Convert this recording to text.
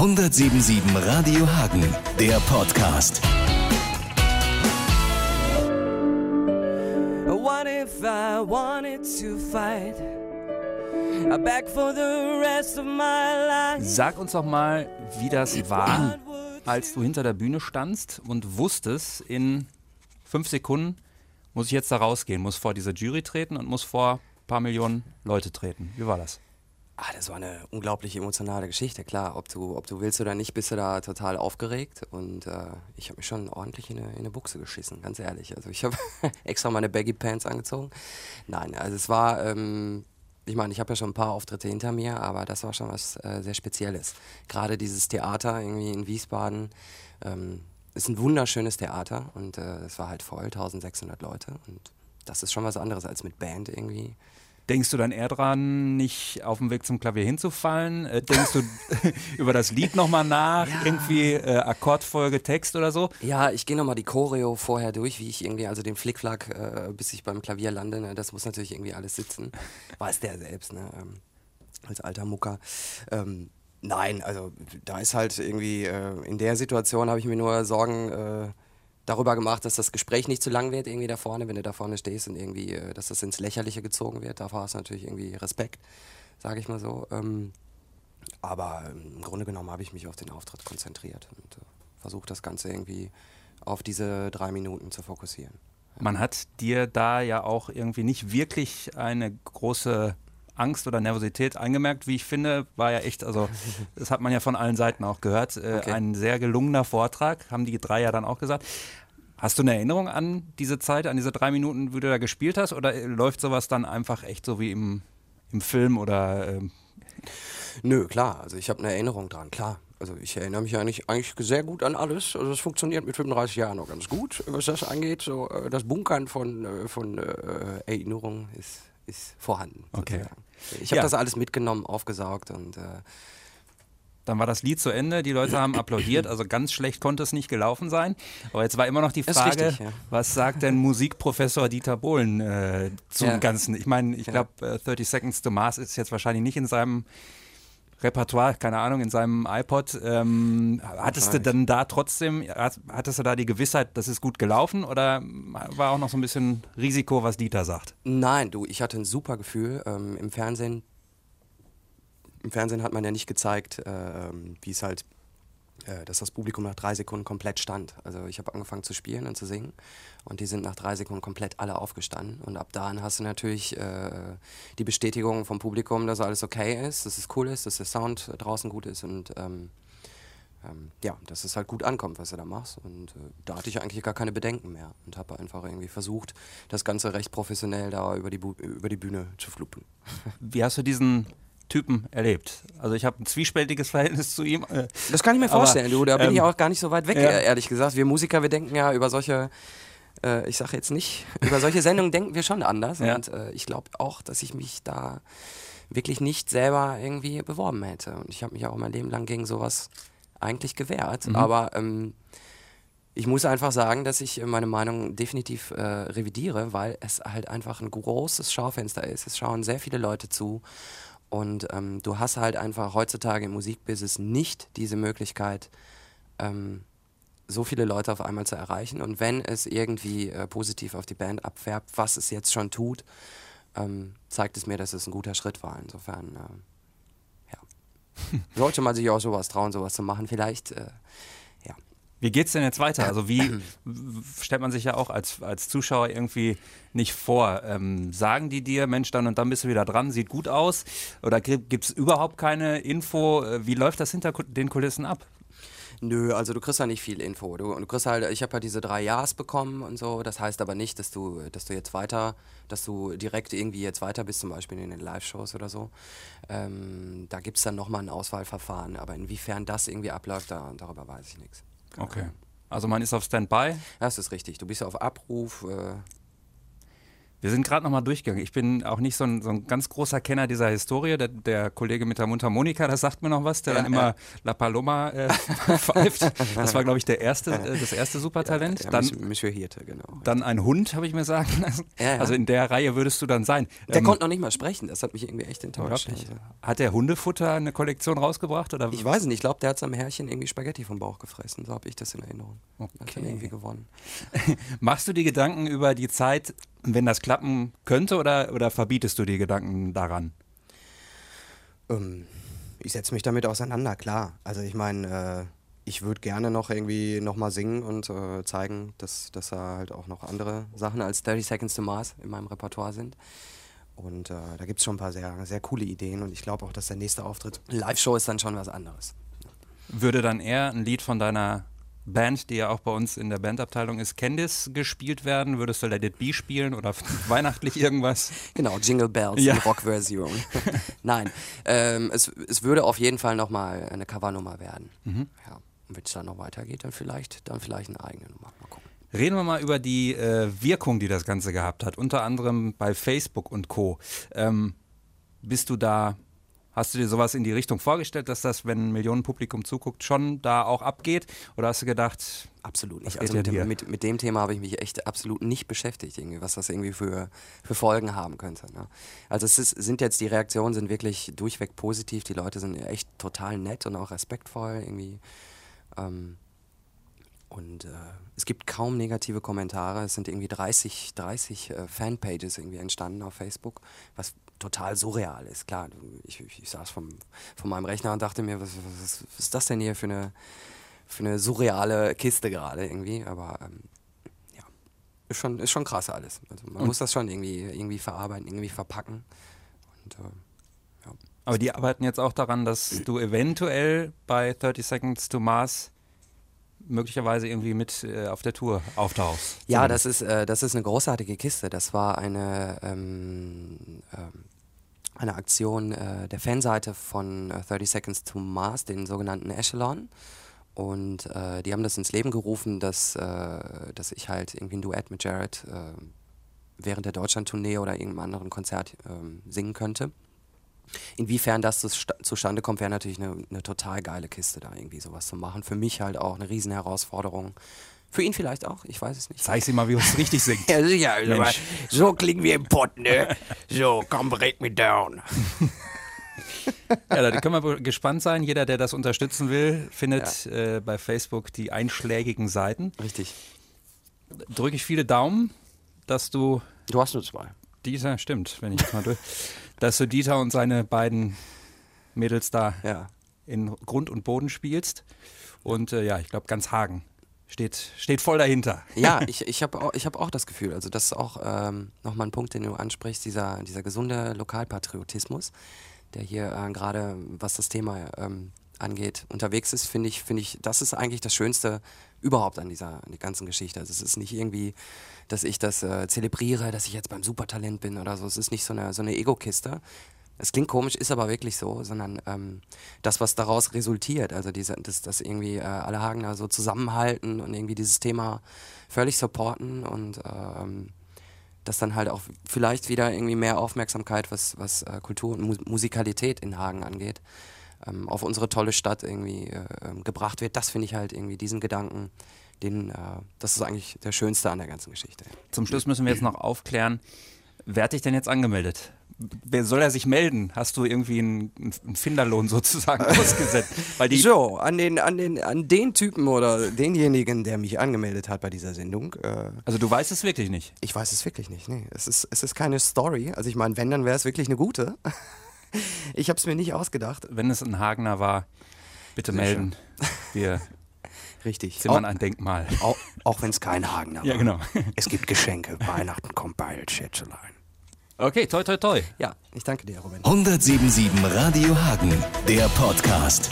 177 Radio Hagen, der Podcast. What if I wanted to fight? Back for the rest of my life. Sag uns doch mal, wie das war, als du hinter der Bühne standst und wusstest, in fünf Sekunden muss ich jetzt da rausgehen, muss vor diese Jury treten und muss vor ein paar Millionen Leute treten. Wie war das? Ah, das war eine unglaublich emotionale Geschichte, klar. Ob du, ob du willst oder nicht, bist du da total aufgeregt. Und äh, ich habe mich schon ordentlich in eine, in eine Buchse geschissen, ganz ehrlich. Also ich habe extra meine Baggy Pants angezogen. Nein, also es war, ähm, ich meine, ich habe ja schon ein paar Auftritte hinter mir, aber das war schon was äh, sehr Spezielles. Gerade dieses Theater irgendwie in Wiesbaden ähm, ist ein wunderschönes Theater und äh, es war halt voll, 1600 Leute. Und das ist schon was anderes als mit Band irgendwie. Denkst du dann eher dran, nicht auf dem Weg zum Klavier hinzufallen? Äh, denkst du über das Lied nochmal nach? Ja. Irgendwie äh, Akkordfolge, Text oder so? Ja, ich gehe nochmal die Choreo vorher durch, wie ich irgendwie, also den Flickflack, äh, bis ich beim Klavier lande, ne, das muss natürlich irgendwie alles sitzen. Weiß der selbst, ne? Ähm, als alter Mucker. Ähm, nein, also da ist halt irgendwie, äh, in der Situation habe ich mir nur Sorgen äh, darüber gemacht, dass das Gespräch nicht zu lang wird, irgendwie da vorne, wenn du da vorne stehst und irgendwie, äh, dass das ins Lächerliche gezogen wird. Davor hast du natürlich irgendwie Respekt, sage ich mal so. Ähm, aber ähm, im Grunde genommen habe ich mich auf den Auftritt konzentriert und äh, versucht das Ganze irgendwie auf diese drei Minuten zu fokussieren. Man hat dir da ja auch irgendwie nicht wirklich eine große Angst oder Nervosität eingemerkt, wie ich finde, war ja echt, also das hat man ja von allen Seiten auch gehört, äh, Okay. ein sehr gelungener Vortrag, haben die drei ja dann auch gesagt. Hast du eine Erinnerung an diese Zeit, an diese drei Minuten, wie du da gespielt hast, oder äh, läuft sowas dann einfach echt so wie im, im Film oder ähm, Nö, klar, also ich habe eine Erinnerung dran, klar. Also ich erinnere mich eigentlich, eigentlich sehr gut an alles. Also es funktioniert mit 35 Jahren noch ganz gut, was das angeht. So, äh, das Bunkern von, äh, von äh, Erinnerungen ist, ist vorhanden. Okay. Ich habe Ja. das alles mitgenommen, aufgesaugt und äh, dann war das Lied zu Ende, die Leute haben applaudiert, also ganz schlecht konnte es nicht gelaufen sein. Aber jetzt war immer noch die Frage, richtig, ja. was sagt denn Musikprofessor Dieter Bohlen äh, zum Ja. Ganzen? Ich meine, ich Ja. glaube, äh, 30 Seconds to Mars ist jetzt wahrscheinlich nicht in seinem Repertoire, keine Ahnung, in seinem iPod. Ähm, hattest du dann da trotzdem, hat- hattest du da die Gewissheit, das ist gut gelaufen oder war auch noch so ein bisschen Risiko, was Dieter sagt? Nein, du, ich hatte ein super Gefühl. Ähm, Im Fernsehen, im Fernsehen hat man ja nicht gezeigt, äh, wie es halt, dass das Publikum nach drei Sekunden komplett stand. Also ich habe angefangen zu spielen und zu singen und die sind nach drei Sekunden komplett alle aufgestanden. Und ab dann hast du natürlich äh, die Bestätigung vom Publikum, dass alles okay ist, dass es cool ist, dass der Sound draußen gut ist und ähm, ähm, ja, dass es halt gut ankommt, was du da machst. Und äh, da hatte ich eigentlich gar keine Bedenken mehr und habe einfach irgendwie versucht, das Ganze recht professionell da über die, Bu über die Bühne zu fluppen. Wie hast du diesen Typen erlebt? Also ich habe ein zwiespältiges Verhältnis zu ihm. Äh, Das kann ich mir Aber, vorstellen, du. Da bin ich ähm, auch gar nicht so weit weg, ja. äh, ehrlich gesagt. Wir Musiker, wir denken ja über solche, äh, ich sage jetzt nicht, über solche Sendungen denken wir schon anders. Ja. Und äh, ich glaube auch, dass ich mich da wirklich nicht selber irgendwie beworben hätte. Und ich habe mich auch mein Leben lang gegen sowas eigentlich gewehrt. Mhm. Aber ähm, ich muss einfach sagen, dass ich äh, meine Meinung definitiv äh, revidiere, weil es halt einfach ein großes Schaufenster ist. Es schauen sehr viele Leute zu. Und ähm, du hast halt einfach heutzutage im Musikbusiness nicht diese Möglichkeit, ähm, so viele Leute auf einmal zu erreichen. Und wenn es irgendwie äh, positiv auf die Band abfärbt, was es jetzt schon tut, ähm, zeigt es mir, dass es ein guter Schritt war. Insofern, ähm, ja. Sollte man sich auch sowas trauen, sowas zu machen, vielleicht. Äh. Wie geht's denn jetzt weiter? Also wie w- stellt man sich ja auch als, als Zuschauer irgendwie nicht vor? Ähm, sagen die dir, Mensch, dann und dann bist du wieder dran, sieht gut aus? Oder gibt es überhaupt keine Info? Äh, Wie läuft das hinter den Kulissen ab? Nö, also du kriegst ja nicht viel Info. Du, du kriegst halt, ich habe ja diese drei Jahres bekommen und so. Das heißt aber nicht, dass du, dass du jetzt weiter, dass du direkt irgendwie jetzt weiter bist, zum Beispiel in den Live-Shows oder so. Ähm, da gibt es dann nochmal ein Auswahlverfahren. Aber inwiefern das irgendwie abläuft, da, darüber weiß ich nichts. Keine Okay. Also man ist auf Standby. Das ist richtig. Du bist ja auf Abruf. Äh, Wir sind gerade nochmal durchgegangen. Ich bin auch nicht so ein, so ein ganz großer Kenner dieser Historie. Der, der Kollege mit der Mundharmonika, das sagt mir noch was, der Ja, dann immer ja. La Paloma äh, pfeift. Das war, glaube ich, der erste, äh, das erste Supertalent. Ja, dann, Monsieur- Hirte, genau. dann ein Hund, habe ich mir sagen lassen. Also in der Reihe würdest du dann sein. Der Ähm, konnte noch nicht mal sprechen, das hat mich irgendwie echt enttäuscht. Also, Hat der Hundefutter eine Kollektion rausgebracht? Oder? ich weiß nicht, ich glaube, der hat seinem Herrchen irgendwie Spaghetti vom Bauch gefressen, so habe ich das in Erinnerung. Hat Okay. dann irgendwie gewonnen. Machst du die Gedanken über die Zeit, wenn das klappen könnte, oder, oder verbietest du die Gedanken daran? Ähm, ich setze mich damit auseinander, klar. Also ich meine, äh, ich würde gerne noch irgendwie nochmal singen und äh, zeigen, dass, dass da halt auch noch andere Sachen als 30 Seconds to Mars in meinem Repertoire sind. Und äh, da gibt es schon ein paar sehr, sehr coole Ideen und ich glaube auch, dass der nächste Auftritt, Live-Show ist dann schon was anderes. Würde dann eher ein Lied von deiner Band, die ja auch bei uns in der Bandabteilung ist, Candice gespielt werden? Würdest du Let It Be spielen oder weihnachtlich irgendwas? Genau, Jingle Bells, Ja. die Rockversion. Nein, ähm, es, es würde auf jeden Fall nochmal eine Covernummer werden. Ja. Und wenn es dann noch weitergeht, dann vielleicht, dann vielleicht eine eigene Nummer. Mal gucken. Reden wir mal über die äh, Wirkung, die das Ganze gehabt hat, unter anderem bei Facebook und Co. Ähm, bist du da, hast du dir sowas in die Richtung vorgestellt, dass das, wenn ein Millionenpublikum zuguckt, schon da auch abgeht? Oder hast du gedacht, Absolut nicht. Also mit dem, mit, mit dem Thema habe ich mich echt absolut nicht beschäftigt, irgendwie, was das irgendwie für, für Folgen haben könnte. Ne? Also es ist, sind jetzt die Reaktionen sind wirklich durchweg positiv. Die Leute sind echt total nett und auch respektvoll irgendwie. Ähm, und äh, es gibt kaum negative Kommentare. Es sind irgendwie 30, 30 äh, Fanpages irgendwie entstanden auf Facebook, was total surreal ist. Klar, ich, ich, ich saß vom, von meinem Rechner und dachte mir, was, was, was ist das denn hier für eine, für eine surreale Kiste gerade irgendwie? Aber ähm, ja, ist schon, ist schon krass alles. Also man Und- muss das schon irgendwie, irgendwie verarbeiten, irgendwie verpacken. Und äh, ja. aber die arbeiten jetzt auch daran, dass du eventuell bei 30 Seconds to Mars möglicherweise irgendwie mit äh, auf der Tour auftauchst. Ja, Zumindest. das ist, äh, das ist eine großartige Kiste. Das war eine, ähm, ähm, eine Aktion äh, der Fanseite von äh, 30 Seconds to Mars, den sogenannten Echelon. Und äh, die haben das ins Leben gerufen, dass, äh, dass ich halt irgendwie ein Duett mit Jared äh, während der Deutschland-Tournee oder irgendeinem anderen Konzert ähm, singen könnte. Inwiefern das zusta- zustande kommt, wäre natürlich eine, eine total geile Kiste, da irgendwie sowas zu machen. Für mich halt auch eine riesen Herausforderung. Für ihn vielleicht auch, ich weiß es nicht. Zeig sie mal, wie man es richtig singt. Ja, sicher. Also, so klingen wir im Pott, ne? So, komm, break me down. Ja, da können wir wohl gespannt sein. Jeder, der das unterstützen will, findet äh, bei Facebook die einschlägigen Seiten. Richtig. Drücke ich viele Daumen, dass du Du hast nur zwei. Dieter, stimmt, wenn ich jetzt mal durch, dass du Dieter und seine beiden Mädels da Ja. in Grund und Boden spielst. Und äh, ja, ich glaube, ganz Hagen steht, steht voll dahinter. Ja, ich, ich habe auch, ich hab auch das Gefühl, also das ist auch ähm, nochmal ein Punkt, den du ansprichst, dieser, dieser gesunde Lokalpatriotismus, der hier äh, gerade, was das Thema ähm, angeht, unterwegs ist, finde ich, finde ich, das ist eigentlich das Schönste überhaupt an dieser an der ganzen Geschichte. Also es ist nicht irgendwie, dass ich das äh, zelebriere, dass ich jetzt beim Supertalent bin oder so. Es ist nicht so eine, so eine Ego-Kiste. Es klingt komisch, ist aber wirklich so, sondern ähm, das, was daraus resultiert, also diese, dass, dass irgendwie äh, alle Hagener so zusammenhalten und irgendwie dieses Thema völlig supporten und ähm, dass dann halt auch vielleicht wieder irgendwie mehr Aufmerksamkeit, was, was äh, Kultur und Mu Musikalität in Hagen angeht, ähm, auf unsere tolle Stadt irgendwie äh, ähm, gebracht wird. Das finde ich halt irgendwie diesen Gedanken, den, äh, das ist eigentlich der schönste an der ganzen Geschichte. Zum Schluss müssen wir jetzt noch aufklären, wer hat dich denn jetzt angemeldet? Wer soll er sich melden? Hast du irgendwie einen, einen Finderlohn sozusagen ausgesetzt? So, an den, an, den, an den Typen oder denjenigen, der mich angemeldet hat bei dieser Sendung, äh, also du weißt es wirklich nicht. ich weiß es wirklich nicht. Nee, es ist, es ist keine Story. Also ich meine, wenn, dann wäre es wirklich eine gute. Ich habe es mir nicht ausgedacht. Wenn es ein Hagener war, bitte melden. Wir Richtig. zimmern Auch, ein Denkmal. auch, auch wenn es kein Hagener Ja, war. genau. Es gibt Geschenke. Weihnachten kommt bald, Schätzelein. Okay, toi, toi, toi. Ja, ich danke dir, Robin. 177 Radio Hagen, der Podcast.